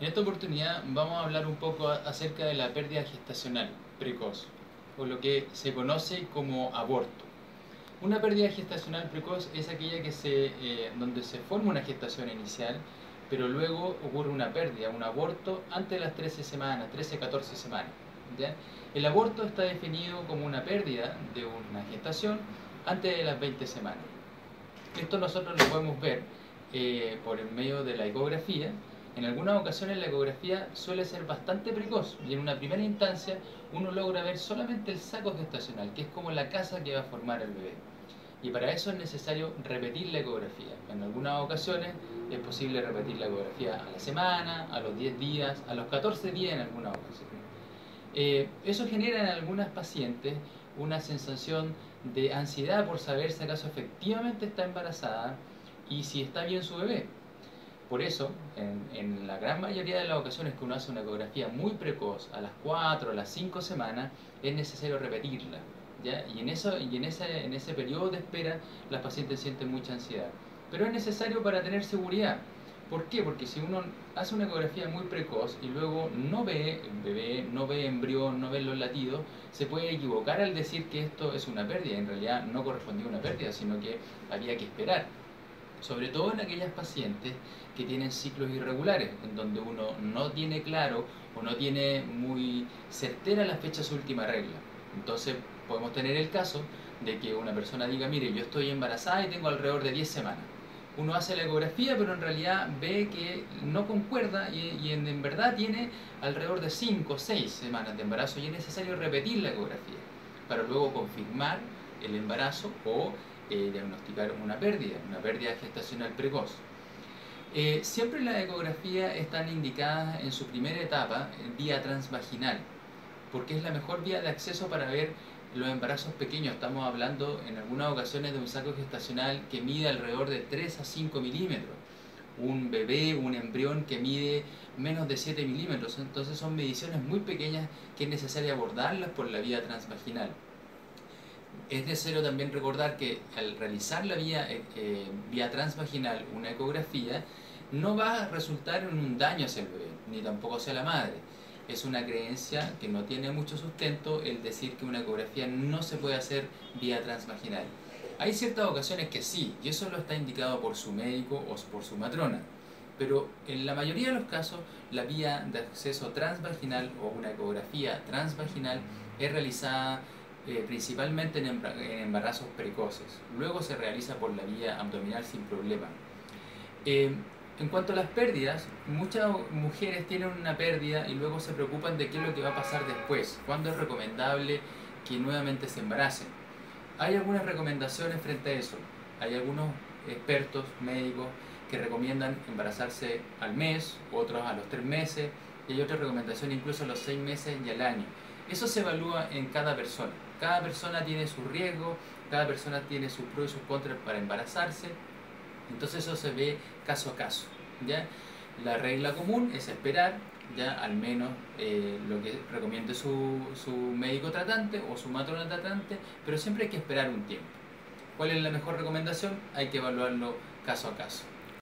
En esta oportunidad vamos a hablar un poco acerca de la pérdida gestacional precoz, o lo que se conoce como aborto. Una pérdida gestacional precoz es aquella que se, eh, donde se forma una gestación inicial, pero luego ocurre una pérdida, un aborto antes de las 13 semanas, 13-14 semanas. El aborto está definido como una pérdida de una gestación antes de las 20 semanas. Esto nosotros lo podemos ver eh, por el medio de la ecografía. En algunas ocasiones la ecografía suele ser bastante precoz y en una primera instancia uno logra ver solamente el saco gestacional, que es como la casa que va a formar el bebé. Y para eso es necesario repetir la ecografía. En algunas ocasiones es posible repetir la ecografía a la semana, a los 10 días, a los 14 días en algunas ocasiones. Eh, eso genera en algunas pacientes una sensación de ansiedad por saber si acaso efectivamente está embarazada y si está bien su bebé. Por eso, en, la gran mayoría de las ocasiones que uno hace una ecografía muy precoz, a las 4 o las 5 semanas, es necesario repetirla. Y, en, eso, y en, ese, en ese periodo de espera las pacientes sienten mucha ansiedad. Pero es necesario para tener seguridad. ¿Por qué? Porque si uno hace una ecografía muy precoz y luego no ve bebé, no ve embrión, no ve los latidos, se puede equivocar al decir que esto es una pérdida. En realidad no correspondía a una pérdida, sino que había que esperar. Sobre todo en aquellas pacientes que tienen ciclos irregulares, en donde uno no tiene claro o no tiene muy certera la fecha de su última regla. Entonces podemos tener el caso de que una persona diga, mire, yo estoy embarazada y tengo alrededor de 10 semanas uno hace la ecografía, pero en realidad ve que no concuerda y, en, verdad tiene alrededor de 5 o 6 semanas de embarazo y es necesario repetir la ecografía para luego confirmar el embarazo o eh, diagnosticar una pérdida, una pérdida gestacional precoz. Eh, siempre las ecografías están indicadas en su primera etapa, vía transvaginal, porque es la mejor vía de acceso para ver los embarazos pequeños, estamos hablando en algunas ocasiones de un saco gestacional que mide alrededor de 3 a 5 milímetros. Un bebé, un embrión que mide menos de 7 milímetros. Entonces son mediciones muy pequeñas que es necesario abordarlas por la vía transvaginal. Es necesario también recordar que al realizar la vía, eh, eh, vía transvaginal una ecografía, no va a resultar en un daño hacia el bebé, ni tampoco hacia la madre es una creencia que no tiene mucho sustento el decir que una ecografía no se puede hacer vía transvaginal. Hay ciertas ocasiones que sí, y eso lo está indicado por su médico o por su matrona, pero en la mayoría de los casos la vía de acceso transvaginal o una ecografía transvaginal es realizada eh, principalmente en, embarazos precoces. Luego se realiza por la vía abdominal sin problema. Eh, en cuanto a las pérdidas, muchas mujeres tienen una pérdida y luego se preocupan de qué es lo que va a pasar después, cuándo es recomendable que nuevamente se embaracen. Hay algunas recomendaciones frente a eso. Hay algunos expertos médicos que recomiendan embarazarse al mes, otros a los tres meses, y hay otras recomendaciones incluso a los seis meses y al año. Eso se evalúa en cada persona. Cada persona tiene su riesgo, cada persona tiene sus pros y sus contras para embarazarse entonces eso se ve caso a caso. ¿ya? La regla común es esperar ya al menos eh, lo que recomiende su, su médico tratante o su matrona tratante, pero siempre hay que esperar un tiempo. ¿Cuál es la mejor recomendación? Hay que evaluarlo caso a caso.